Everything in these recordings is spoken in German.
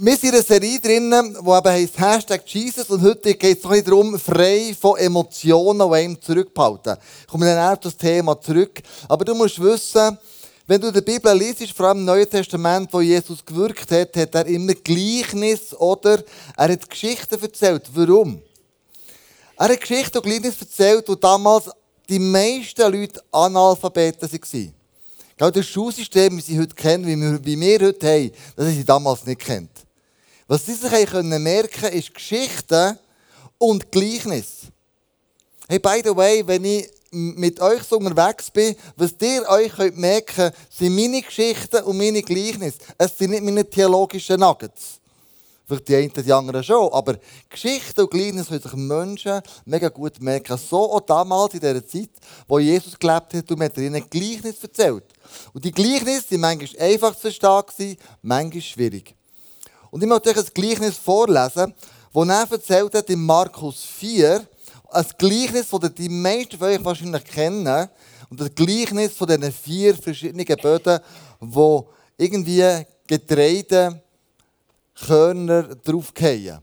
Wir sind in einer Serie drin, die eben heisst Hashtag Jesus und heute geht es noch darum, frei von Emotionen, die einem zurückhalten. Ich komme dann auf das Thema zurück. Aber du musst wissen, wenn du die Bibel liest, vor allem im Neuen Testament, wo Jesus gewirkt hat, hat er immer Gleichnis oder er hat Geschichten erzählt. Warum? Er hat Geschichten und Gleichnis erzählt, wo damals die meisten Leute Analphabeten waren. Genau das Schulsystem, wie sie heute kennen, wie wir, wie wir heute haben, das haben sie damals nicht kennt. Was sie sich können merken ist Geschichten und Gleichnis. Hey, by the way, wenn ich mit euch so unterwegs bin, was ihr euch könnt merken sind meine Geschichten und meine Gleichnisse. Es sind nicht meine theologischen Nuggets. Vielleicht die einen, die anderen schon. Aber Geschichten und Gleichnisse können sich Menschen mega gut merken. So auch damals in dieser Zeit, wo Jesus gelebt hat und mir ihnen Gleichnis erzählt. Und die Gleichnisse waren manchmal einfach zu verstehen, manchmal schwierig. Und ich möchte euch ein Gleichnis vorlesen, das er erzählt hat in Markus 4. Ein Gleichnis, das die meisten von euch wahrscheinlich kennen. Und das Gleichnis von diesen vier verschiedenen Böden, wo irgendwie Getreide Körner draufgehen.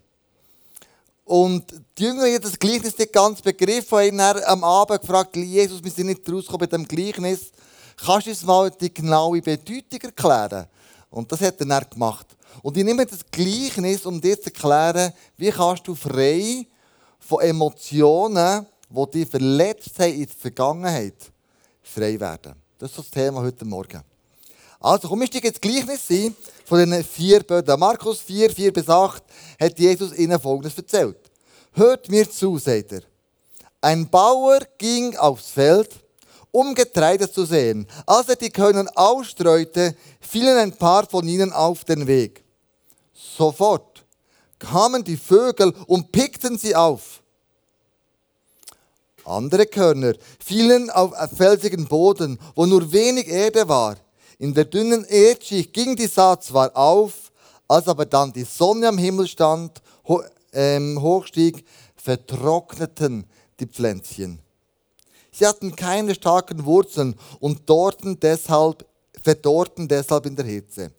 Und die Jünger haben das Gleichnis nicht ganz begriffen, haben am Abend gefragt, Jesus, wir sind nicht rausgekommen bei dem Gleichnis. Kannst du uns mal die genaue Bedeutung erklären? Und das hat er dann gemacht. Und ich nehme das Gleichnis, um dir zu erklären, wie kannst du frei von Emotionen, die dich verletzt haben in der Vergangenheit, frei werden. Das ist das Thema heute Morgen. Also, komm, ich steige jetzt Gleichnis ein von den vier Böden. Markus 4, 4 bis 8 hat Jesus ihnen Folgendes erzählt. Hört mir zu, sagt er. Ein Bauer ging aufs Feld, um Getreide zu sehen. Als er die Körner ausstreute, fielen ein paar von ihnen auf den Weg. Sofort kamen die Vögel und pickten sie auf. Andere Körner fielen auf felsigen Boden, wo nur wenig Erde war. In der dünnen Erdschicht ging die Saat zwar auf, als aber dann die Sonne am Himmel stand, ho ähm, hochstieg, vertrockneten die Pflänzchen. Sie hatten keine starken Wurzeln und dorten deshalb, verdorrten deshalb in der Hitze.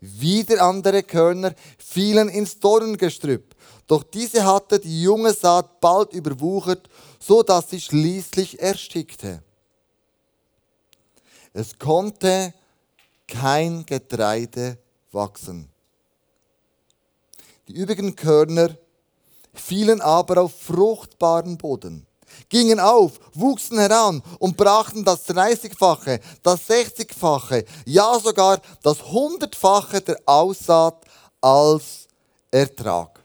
Wieder andere Körner fielen ins Dornengestrüpp, doch diese hatte die junge Saat bald überwuchert, so dass sie schließlich erstickte. Es konnte kein Getreide wachsen. Die übrigen Körner fielen aber auf fruchtbaren Boden, gingen auf, wuchsen heran und brachten das 30-fache, das 60-fache, ja sogar das 100-fache der Aussaat als Ertrag.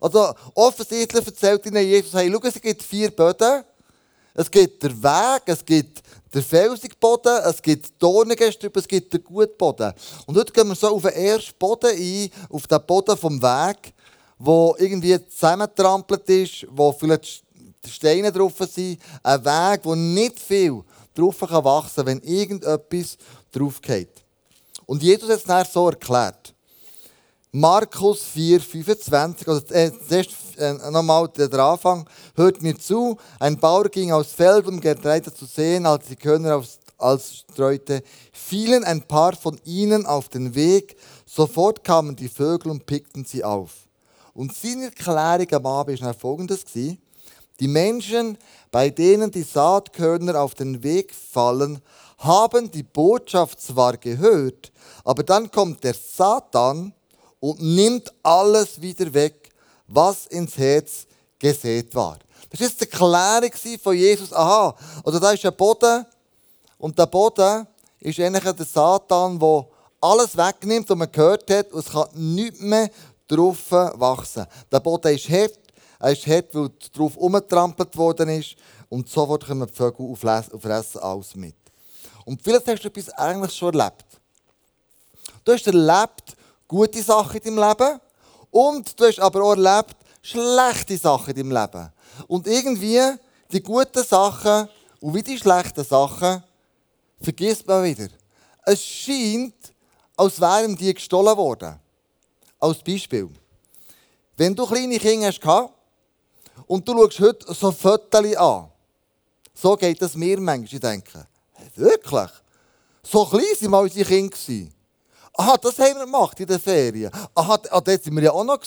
Also offensichtlich erzählt ihnen Jesus, hey, schau, es gibt vier Böden. Es gibt den Weg, es gibt der felsige Boden, es gibt Dornengestrüpp, es gibt den guten Boden. Und heute gehen wir so auf den ersten Boden ein, auf den Boden vom Weg, wo irgendwie zusammentrampelt ist, wo vielleicht Steine drauf sind. Ein Weg, wo nicht viel drauf wachsen kann, wenn irgendetwas drauf geht. Und Jesus hat es dann so erklärt. Markus 4, 25, also äh, nochmal der Anfang. Hört mir zu, ein Bauer ging aufs Feld, um Getreide zu sehen, als die Körner aufs, als streute, fielen ein paar von ihnen auf den Weg, sofort kamen die Vögel und pickten sie auf. Und seine Erklärung am Abend war folgendes. Die Menschen, bei denen die Saatkörner auf den Weg fallen, haben die Botschaft zwar gehört, aber dann kommt der Satan, und nimmt alles wieder weg, was ins Herz gesät war. Das war die Erklärung von Jesus. Aha, oder da ist ein Boden und der Boden ist eigentlich der Satan, der alles wegnimmt, was man gehört hat, und es kann nichts mehr drauf wachsen. Der Boden ist hart, er ist hart, weil darauf umgetrampelt worden ist und sofort kommen die Vögel und fressen alles mit. Und vielleicht hast du etwas eigentlich schon erlebt. Du hast erlebt, gute Sachen in deinem Leben und du hast aber auch erlebt, schlechte Sachen in deinem Leben. Und irgendwie die guten Sachen und wie die schlechten Sachen vergisst man wieder. Es scheint, als wären die gestohlen worden. Als Beispiel. Wenn du kleine Kinder hast und du schaust heute so Fotos an, so geht es mir manchmal, ich denke, wirklich? So klein waren mal unsere Kinder. Aha, das haben wir gemacht in den Ferien. Aha, ah, dort waren wir ja auch noch.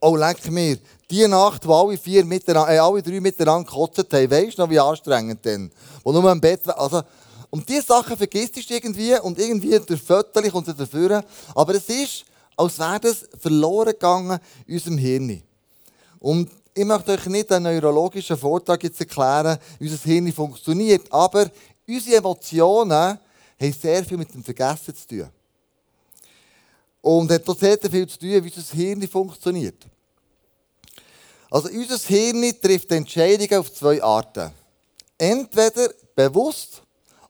Oh, leck mir. Die Nacht, wo alle, vier miteinander, äh, alle drei miteinander gekotzt haben, weißt du noch, wie anstrengend denn? Wo nur im Bett also Und diese Sachen vergisst du irgendwie und irgendwie durch Fotos kommt es dafür. Aber es ist, als wäre das verloren gegangen in unserem Hirn. Und ich möchte euch nicht einen neurologischen Vortrag jetzt erklären, wie unser Hirn funktioniert, aber unsere Emotionen haben sehr viel mit dem Vergessen zu tun. Und hat auch sehr viel zu tun, wie unser Hirn funktioniert. Also unser Hirn trifft Entscheidungen auf zwei Arten. Entweder bewusst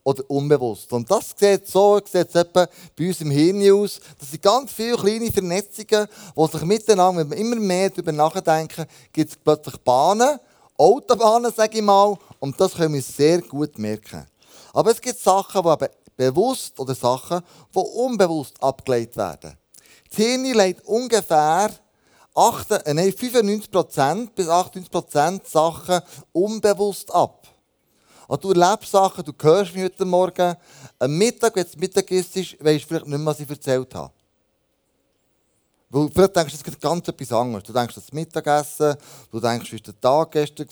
oder unbewusst. Und das sieht so sieht bei uns im Hirn aus. Das sind ganz viele kleine Vernetzungen, die sich miteinander, wenn wir immer mehr darüber nachdenken, gibt es plötzlich Bahnen, Autobahnen, sage ich mal, und das können wir sehr gut merken. Aber es gibt Sachen, die bewusst oder Sachen, die unbewusst abgeleitet werden. Das Hirn leitet ungefähr 8, äh, nein, 95% bis 98% Sachen unbewusst ab. Und du erlebst Sachen, du hörst mich heute Morgen. Am Mittag, wenn es Mittag ist, weißt du vielleicht nicht mehr, was ich erzählt habe. Weil vielleicht denkst du, es gibt ganz etwas anderes. Du denkst das Mittagessen, du denkst, wie war der Tag gestern?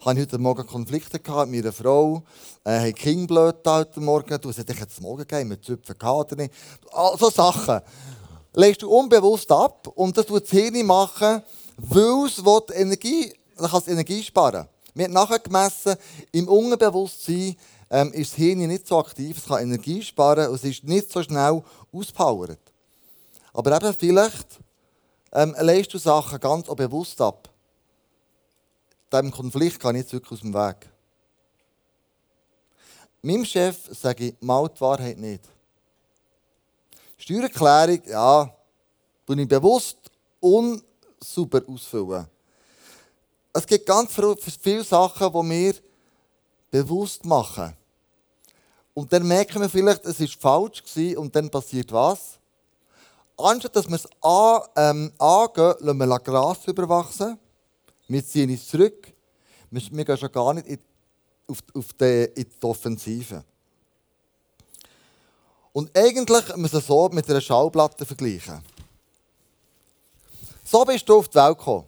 Habe ich heute Morgen Konflikte gehabt mit meiner Frau? Äh, habe ich Kind blöd heute Morgen? Du, hast dich jetzt Morgen gegeben, mit Zöpfen gehabt oder nicht? All so Sachen. Legst du unbewusst ab und das tut das Hirn machen, weil es Energie, kann Energie sparen. Wir haben nachher gemessen, im Unbewusstsein ähm, ist das Hirn nicht so aktiv, es kann Energie sparen und es ist nicht so schnell auspowert. Aber eben vielleicht ähm, leist du Sachen ganz bewusst ab. Diesem Konflikt kann ich jetzt wirklich aus dem Weg. Meinem Chef sage ich mal die Wahrheit nicht. Steuererklärung, ja, tue ich bewusst unsauber ausfüllen. Es gibt ganz viele Sachen, die wir bewusst machen. Und dann merken wir vielleicht, es war falsch und dann passiert was? Anstatt dass wir es an, ähm, angehen, lassen wir Gras überwachsen. Wir ziehen es zurück. Wir, wir gehen schon gar nicht in, auf, auf die, in die Offensive. Und eigentlich müssen wir es so mit einer Schallplatte vergleichen. So bist du auf die Welt gekommen.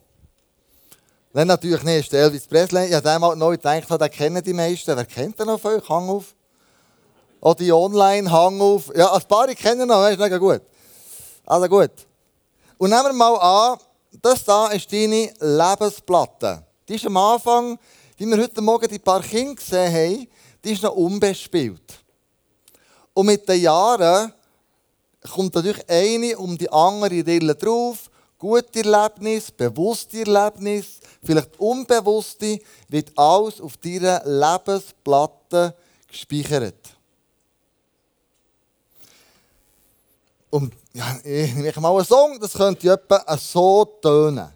Nein, natürlich nicht. Elvis Presley, ich habe einmal neu gedacht, den kennen die meisten. Wer kennt den noch von euch? Hang auf. Oder die Online, Hang auf. Ja, ein paar kennen noch, das ist nicht gut. Also gut. Und nehmen wir mal an, das hier ist deine Lebensplatte. Die ist am Anfang, wie wir heute Morgen die paar Kinder gesehen haben, die ist noch unbespielt. Und mit den Jahren kommt natürlich eine um die andere Rille drauf. Gute Erlebnis, bewusste Erlebnis, vielleicht unbewusste, wird alles auf deiner Lebensplatte gespeichert. Und ja, ich nehme mal einen Song, das könnte etwa so tönen.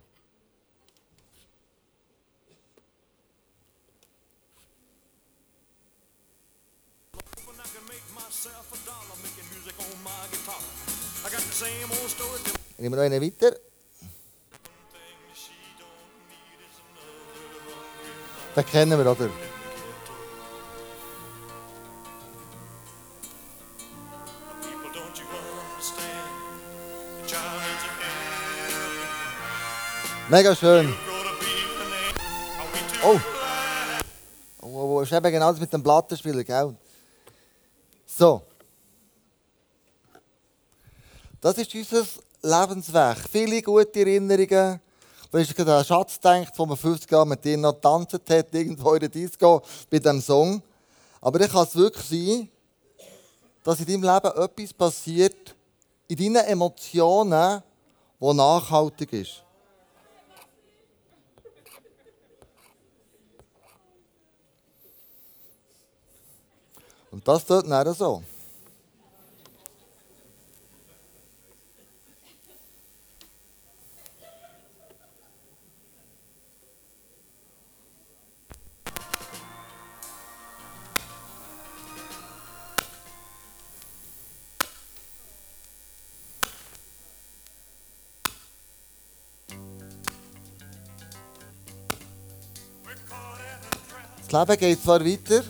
Nehmen wir noch einen weiter. Den kennen wir, oder? Mega schön. Oh. Oh, oh, ist eben genau das mit dem Plattenspieler, gell? So. Das ist unser Lebensweg. Viele gute Erinnerungen, wenn ich an einen Schatz denkt, wo man 50 Jahre mit dir noch getanzt hat, irgendwo in der Disco bei diesem Song. Aber dann kann es wirklich sein, dass in deinem Leben etwas passiert, in deinen Emotionen, die nachhaltig ist. Und das tut dann so. Das Leben geht zwar weiter,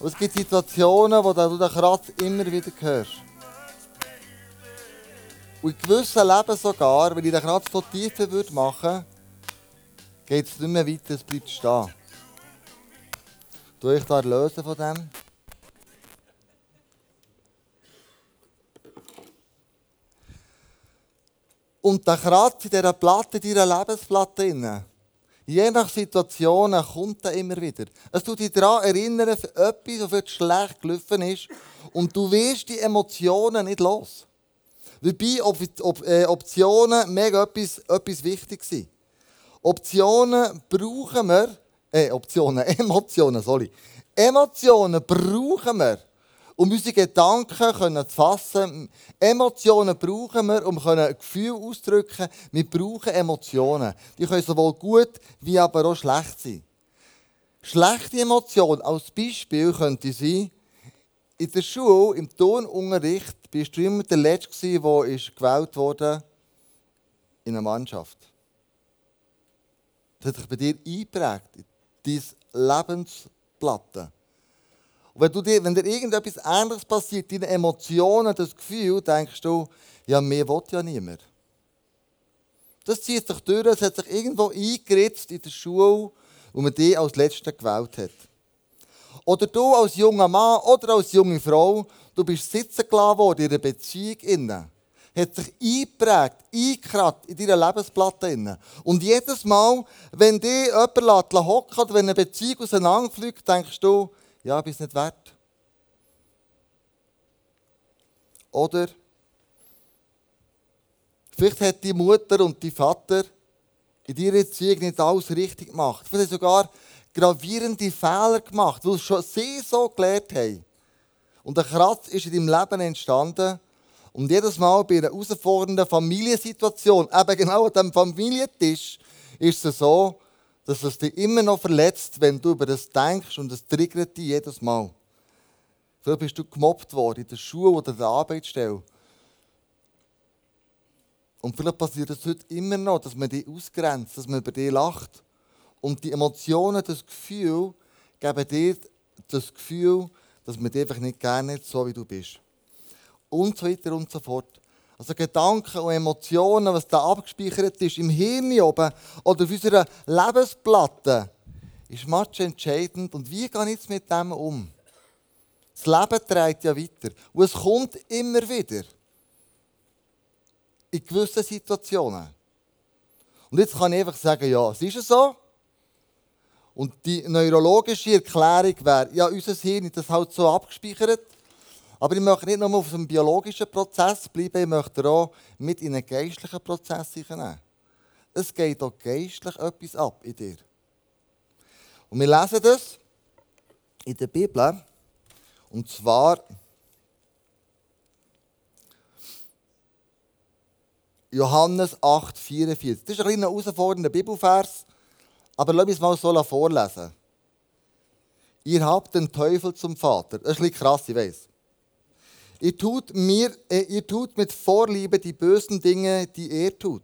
aber es gibt Situationen, wo du den Kratz immer wieder hörst. Und in gewissen Leben sogar, wenn ich den Kratz so tiefer machen würde, geht es nicht mehr weiter, es bleibt stehen. Ich da lösen von dem? Und der Kratz in dieser Platte, in deiner Lebensplatte, je nach Situation kommt er immer wieder. Es tut dich daran erinnern, für etwas, was schlecht gelaufen ist. Und du wirst die Emotionen nicht los. Wobei Op Op äh, Optionen mega etwas, etwas wichtig sind. Optionen brauchen wir, äh, Optionen, Emotionen, sorry. Emotionen brauchen wir, um unsere Gedanken können zu fassen. Emotionen brauchen wir, um ein Gefühl auszudrücken. Wir brauchen Emotionen. Die können sowohl gut wie aber auch schlecht sein. Schlechte Emotionen als Beispiel könnte sein, in der Schule, im Turnunterricht, bist du immer der Letzte, der gewählt wurde in einer Mannschaft. Das hat sich bei dir eingeprägt, in deine Lebensplatte. Wenn, du dir, wenn dir irgendetwas Ähnliches passiert, deine Emotionen, das Gefühl, denkst du, ja, mehr will ja niemand. Das zieht sich durch, es hat sich irgendwo eingeritzt in der Schule, wo man dich als Letzten gewählt hat. Oder du als junger Mann oder als junge Frau, du bist sitzen gelassen worden in einer Beziehung. Innen. Hat sich eingeprägt, eingekratzt in deiner Lebensplatte. Und jedes Mal, wenn dich jemand hocken oder wenn eine Beziehung auseinanderfliegt, denkst du, ja, bist nicht wert. Oder vielleicht hat die Mutter und die Vater in ihrer Erziehung nicht alles richtig gemacht. Vielleicht sogar gravierende Fehler gemacht, weil schon sie so gelernt haben. Und ein Kratz ist in deinem Leben entstanden. Und jedes Mal bei einer herausfordernden Familiensituation, eben genau an diesem Familientisch, ist es so, dass es dich immer noch verletzt, wenn du über das denkst und es triggert dich jedes Mal. Vielleicht bist du gemobbt worden in der Schule oder der Arbeitsstelle. Und vielleicht passiert es heute immer noch, dass man dich ausgrenzt, dass man über dich lacht. Und die Emotionen, das Gefühl, geben dir das Gefühl, dass man dich einfach nicht gerne hat, so wie du bist. Und so weiter und so fort. Also Gedanken und Emotionen, was da abgespeichert ist im Hirn oben oder auf unserer Lebensplatte, ist match entscheidend. Und wie gehe ich jetzt mit dem um? Das Leben trägt ja weiter. Und es kommt immer wieder. In gewissen Situationen. Und jetzt kann ich einfach sagen, ja, es ist so. Und die neurologische Erklärung wäre, ja, unser Hirn ist das halt so abgespeichert. Aber ich möchte nicht nur auf einem biologischen Prozess bleiben, ich möchte auch mit in einen geistlichen Prozess hineinnehmen. Es geht auch geistlich etwas ab in dir. Und wir lesen das in der Bibel. Und zwar Johannes 8, 44. Das ist ein kleiner herausfordernder Bibelvers, aber lass mich mal so vorlesen. Ihr habt den Teufel zum Vater. Das ist ein bisschen krass, ich weiß. Ihr tut, mir, äh, ihr tut mit Vorliebe die bösen Dinge, die er tut.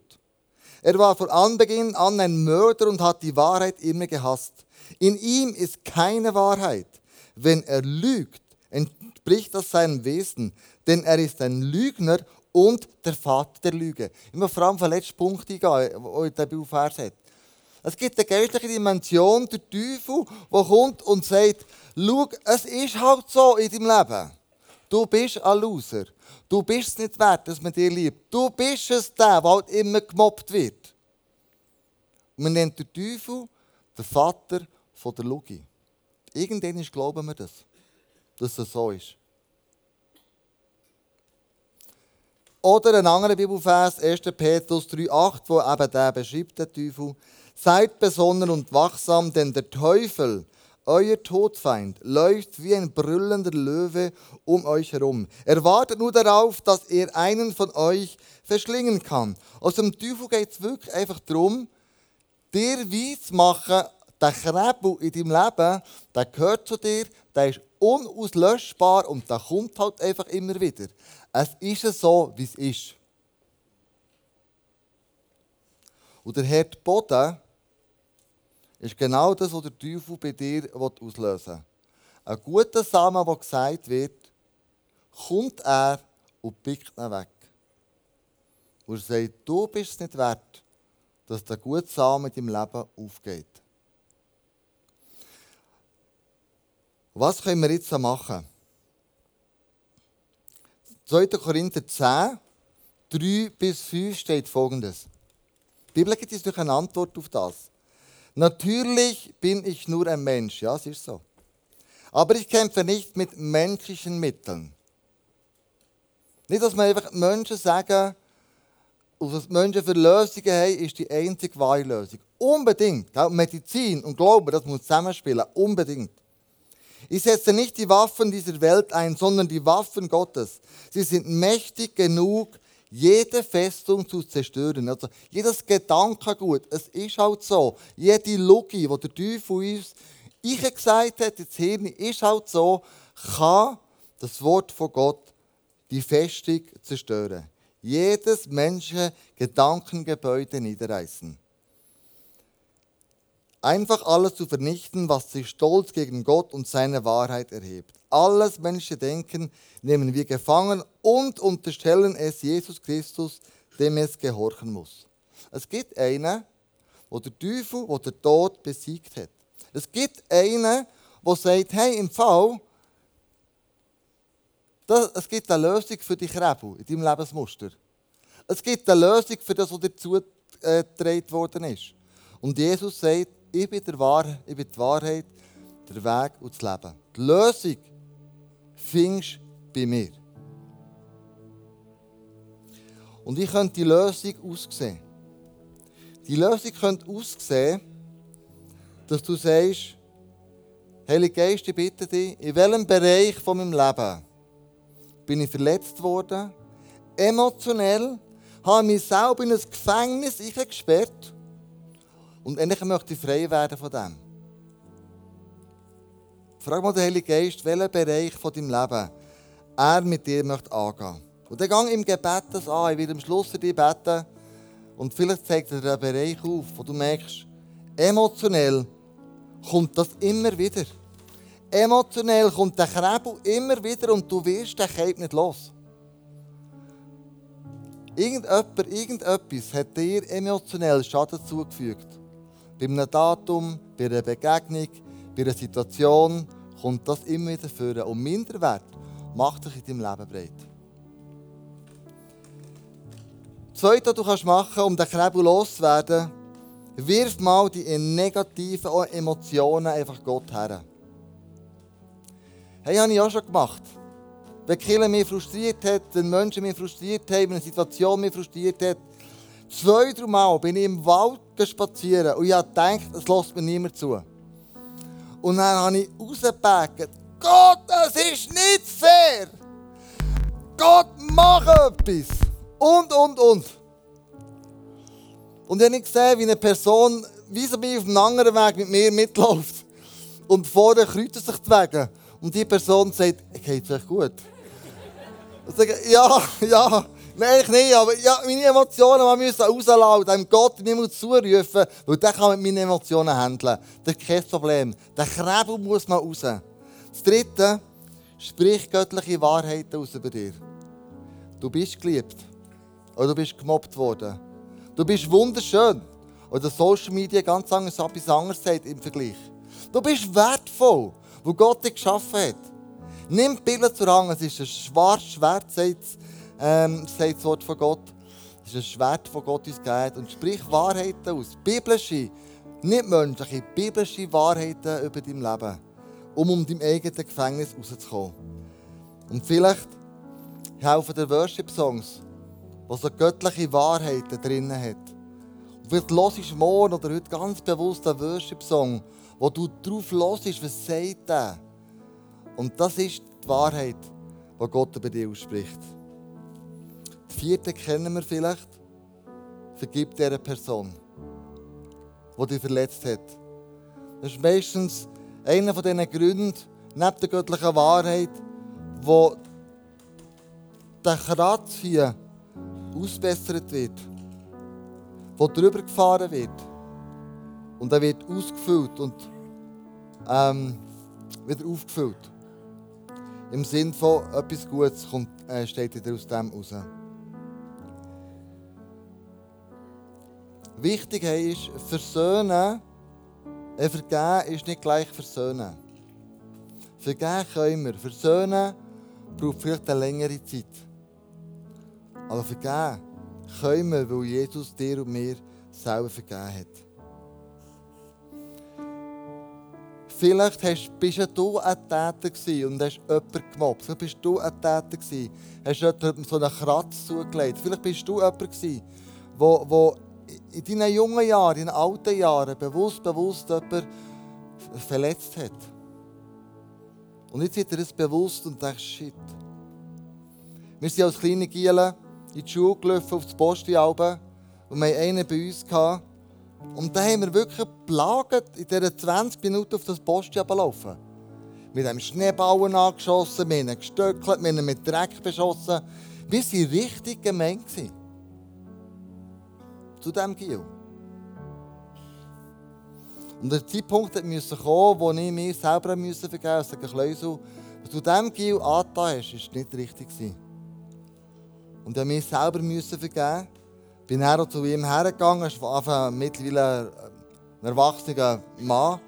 Er war von Anbeginn an ein Mörder und hat die Wahrheit immer gehasst. In ihm ist keine Wahrheit. Wenn er lügt, entspricht das seinem Wesen, denn er ist ein Lügner und der Vater der Lüge. Ich muss vor allem auf den letzten Punkt eingehen, wo der Bibelvers hat. Es gibt eine geistliche Dimension, der Teufel, der kommt und sagt, schau, es ist halt so in deinem Leben. Du bist ein Loser. Du bist es nicht wert, dass man dir liebt. Du bist es der, der halt immer gemobbt wird. man nennt den Teufel den Vater von der Lüge. Irgendwann glauben wir das, dass es so ist. Oder ein anderer Bibelvers, 1. Petrus 3,8, wo eben der beschreibt, der Teufel. Seid besonnen und wachsam, denn der Teufel, euer Todfeind läuft wie ein brüllender Löwe um euch herum. Er wartet nur darauf, dass er einen von euch verschlingen kann. Aus dem Teufel geht es wirklich einfach darum, dir weiss machen, der Krebel in deinem Leben, der gehört zu dir, der ist unauslöschbar und der kommt halt einfach immer wieder. Es ist so, wie es ist. Und der Herd Boden, ist genau das, was der Teufel bei dir auslösen will. Ein guter Samen, der gesagt wird, kommt er und pickt ihn weg. wo er sagt, du bist es nicht wert, dass der gute Samen in deinem Leben aufgeht. Was können wir jetzt machen? 2. Korinther 10, 3 bis 5 steht folgendes. Die Bibel gibt uns durch eine Antwort auf das. Natürlich bin ich nur ein Mensch, ja, es ist so. Aber ich kämpfe nicht mit menschlichen Mitteln. Nicht, dass man einfach Menschen sagen, was Menschen für Lösungen haben, ist die einzige wahre Lösung. Unbedingt. Medizin und Glaube, das muss zusammenspielen. Unbedingt. Ich setze nicht die Waffen dieser Welt ein, sondern die Waffen Gottes. Sie sind mächtig genug, jede Festung zu zerstören. Also jedes Gedankengut, es ist halt so. Jede Logik, die der Teufel uns ich gesagt hat, das Hirn ist halt so, kann das Wort von Gott die Festung zerstören. Jedes menschliche Gedankengebäude niederreißen. Einfach alles zu vernichten, was sich stolz gegen Gott und seine Wahrheit erhebt. Alles menschliche Denken nehmen wir gefangen und unterstellen es Jesus Christus, dem es gehorchen muss. Es gibt einen, wo der Teufel, wo der Tod besiegt hat. Es gibt einen, der sagt, hey, im Fall, das, es gibt eine Lösung für die Krebel in deinem Lebensmuster. Es gibt eine Lösung für das, was dir zugetragen worden ist. Und Jesus sagt, ich bin, der Wahr, ich bin die Wahrheit, der Weg und das Leben. Die Lösung findest du bei mir. Und wie könnte die Lösung aussehen? Die Lösung könnte aussehen, dass du sagst, Heilige Geist, ich bitte dich, in welchem Bereich von meinem Leben bin ich verletzt worden, emotionell, habe mich selber in ein Gefängnis gesperrt und endlich möchte ich frei werden von dem. Frag mal den Heiligen Geist, welchen Bereich von deinem Leben er mit dir möchte angehen. Und dann gang im Gebet das an. Ich werde am Schluss für dich beten. Und vielleicht zeigt er den Bereich auf, wo du merkst, emotionell kommt das immer wieder. Emotionell kommt der Krebel immer wieder und du wirst den Keib nicht los. Irgendjemand, irgendetwas hat dir emotionell Schaden zugefügt. Bei einem Datum, bei einer Begegnung, bei einer Situation kommt das immer wieder vor. Und Minderwert macht dich in deinem Leben breit. Das Zweite, was du kannst machen um den Krebel loszuwerden, wirf mal die negativen Emotionen einfach Gott her. Hey, habe ich auch schon gemacht. Wenn Kille mich frustriert hat, wenn Menschen mich frustriert haben, wenn eine Situation mich frustriert hat, zwei, drei Mal bin ich im Wald spazieren und ich habe gedacht, es lässt mir niemand zu. Und dann habe ich rausgepackt, Gott, das ist nicht fair! Gott, mach etwas! Und, und, und. Und ich habe gesehen, wie eine Person wie so auf einem anderen Weg mit mir mitläuft. Und vorher kreuzen sich die Wege. Und die Person sagt, geht es euch gut? Und sage, ja, ja, nein, ich nicht, aber ja, meine Emotionen müssen rauslassen, dem Gott niemand zurufen, weil der kann mit meinen Emotionen handeln. Das ist kein Problem. Der Krebel muss mal raus. Das Dritte, sprich göttliche Wahrheiten aus über dir. Du bist geliebt. Oder du bist gemobbt worden. Du bist wunderschön. Oder Social Media ganz anders, etwas anderes sagt im Vergleich. Du bist wertvoll, wo Gott dich geschaffen hat. Nimm die Bibel zur Hand. Es ist ein schwarzes Schwert, sagt, ähm, sagt das Wort von Gott. Es ist ein Schwert, von Gott uns gegeben Und sprich Wahrheiten aus. Biblische, nicht menschliche, biblische Wahrheiten über dein Leben. Um um dein eigenes Gefängnis rauszukommen. Und vielleicht helfen dir Worship-Songs was so göttliche Wahrheiten drin hat. Und vielleicht hörst du morgen oder heute ganz bewusst einen Worship-Song, wo du drauf hörst, was sagt er. Und das ist die Wahrheit, die Gott über dich ausspricht. Vierte kennen wir vielleicht. Vergib dieser Person, die dich verletzt hat. Das ist meistens einer von diesen Gründen, neben der göttlichen Wahrheit, wo der Kratz hier ausbessert wird, wo drüber gefahren wird und er wird ausgefüllt und ähm, wieder aufgefüllt. Im Sinn von etwas Gutes kommt, äh, steht wieder aus dem raus. Wichtig ist, versöhnen, vergeben ist nicht gleich versöhnen. Vergeben können wir. Versöhnen braucht vielleicht eine längere Zeit. Aber vergeben können wir, weil Jesus dir und mir selber vergeben hat. Vielleicht hast, bist du ein Täter und hast jemanden gemobbt. Vielleicht bist du ein Täter gewesen, hast jemandem so einen Kratz zugelegt. Vielleicht bist du jemand gewesen, wo in deinen jungen Jahren, in alten Jahren bewusst, bewusst jemanden verletzt hat. Und jetzt wird er es bewusst und denkt, shit. Wir sind als kleine Gielen in die Schule gelaufen, auf das Postialben. Und wir hatten einen bei uns. Gehabt. Und da haben wir wirklich plagt in diesen 20 Minuten auf das Postialben laufen. Wir haben Schneebauen angeschossen, wir haben gestöckelt, wir haben mit Dreck beschossen. Wir waren richtig gemein. Zu diesem Giel. Und der Zeitpunkt musste kommen, wo ich mir selber vergeben musste und sagen, Kleusel, was du diesem Gil angetan hast, war nicht richtig. Und ich musste mir selber vergeben. Ich bin dann zu ihm hergegangen, er war mittlerweile ein erwachsener Mann.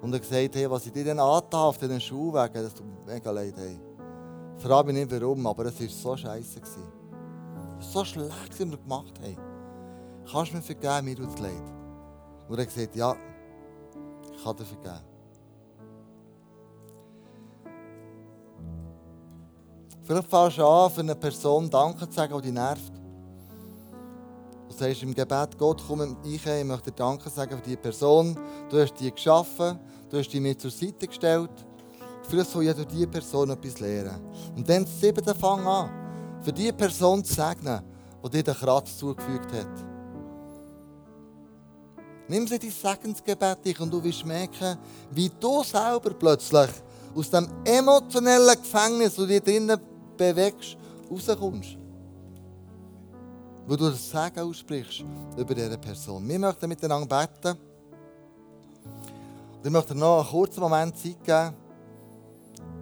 Und er gesagt, hey, was ich dir denn angetan auf diesen Schulwegen, das tut mir mega leid. Hey. Frage mich nicht warum, aber es war so scheiße. So schlecht, was wir gemacht haben. Kannst du mir vergeben, mir tut es leid. Und er gesagt, ja, ich kann dir vergeben. Vielleicht fängst du an, für eine Person Danke zu sagen, die dich nervt. Du sagst im Gebet, Gott, komm mit ich, ich möchte dir Danke sagen für diese Person. Du hast die geschaffen, du hast die mir zur Seite gestellt. Vielleicht soll ja durch diese Person etwas lernen. Und dann siebte Fang an, für die Person zu segnen, die dir den Kratz zugefügt hat. Nimm sie dein Segensgebet und du wirst merken, wie du selber plötzlich aus dem emotionellen Gefängnis, das du dir drinnen bewegst, rauskommst. Wo du das Segen aussprichst über diese Person. Wir möchten miteinander beten. Und ich möchte noch einen kurzen Moment Zeit geben.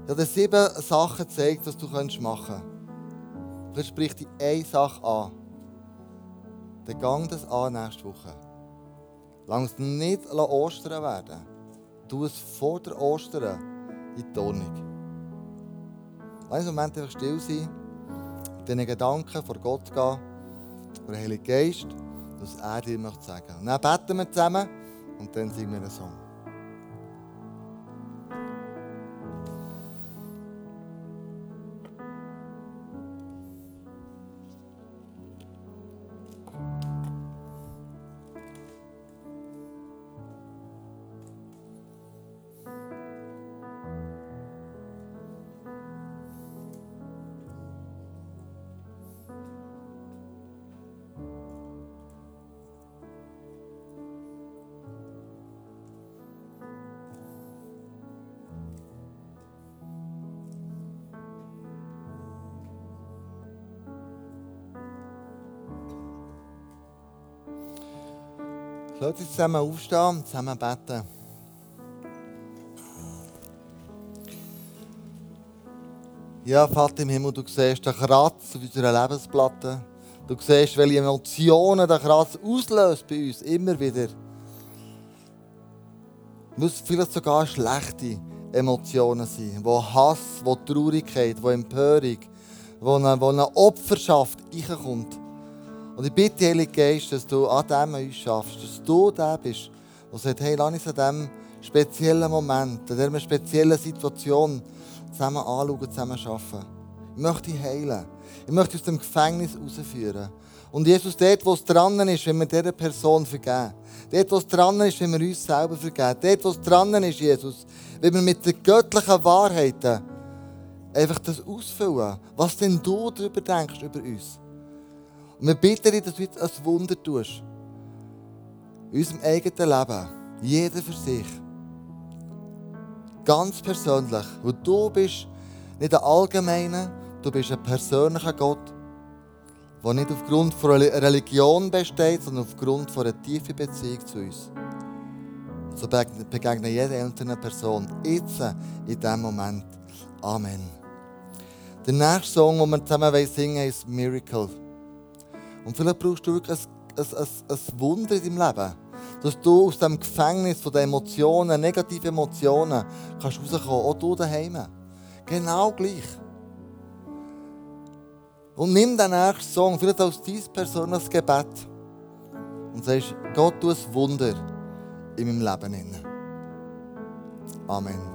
Ich habe dir sieben Sachen gezeigt, was du machen kannst. Vielleicht sprich dich eine Sache an. Dann gang das an nächste Woche. Lass es nicht Ostern werden. Tu es vor der Ostern in die Ordnung. Lass einen Moment einfach still sein, mit diesen Gedanken vor Gott gehen, vor den Heiligen Geist, was er dir möchte. Und dann beten wir zusammen und dann singen wir einen Song. Lass uns zusammen aufstehen und zusammen beten. Ja, Vater im Himmel, du siehst den Kratz auf unserer Lebensplatte. Du siehst, welche Emotionen der Kratz auslöst bei uns, immer wieder. Muss vielleicht sogar schlechte Emotionen sein, wo Hass, wo Traurigkeit, wo Empörung, wo eine, wo eine Opferschaft reinkommt. Und ich bitte, Heilige Geist, dass du an dem uns schaffst, dass du der bist, der sagt, hey, lass uns an diesem speziellen Moment, an dieser speziellen Situation zusammen anschauen, zusammen arbeiten. Ich möchte dich heilen. Ich möchte dich aus dem Gefängnis rausführen. Und Jesus, dort, wo es dran ist, wenn wir dieser Person vergeben. Dort, wo es dran ist, wenn wir uns selber vergeben. Dort, wo es dran ist, Jesus, wenn wir mit den göttlichen Wahrheiten einfach das ausfüllen, was denn du darüber denkst, über uns. Und wir bitten dich, dass du jetzt ein Wunder tust. In unserem eigenen Leben. Jeder für sich. Ganz persönlich. Weil du bist nicht ein allgemeiner, du bist ein persönlicher Gott, der nicht aufgrund von Religion besteht, sondern aufgrund von einer tiefen Beziehung zu uns. So begegnet jede einzelne Person jetzt, in diesem Moment. Amen. Der nächste Song, den wir zusammen singen, ist Miracle. Und vielleicht brauchst du wirklich ein, ein, ein Wunder in deinem Leben. Dass du aus dem Gefängnis von den Emotionen, negativen Emotionen, kannst rauskommen. Auch du daheim. Genau gleich. Und nimm den nächsten Song, vielleicht als dein persönliches Gebet. Und sagst, Gott, tu ein Wunder in meinem Leben. Amen.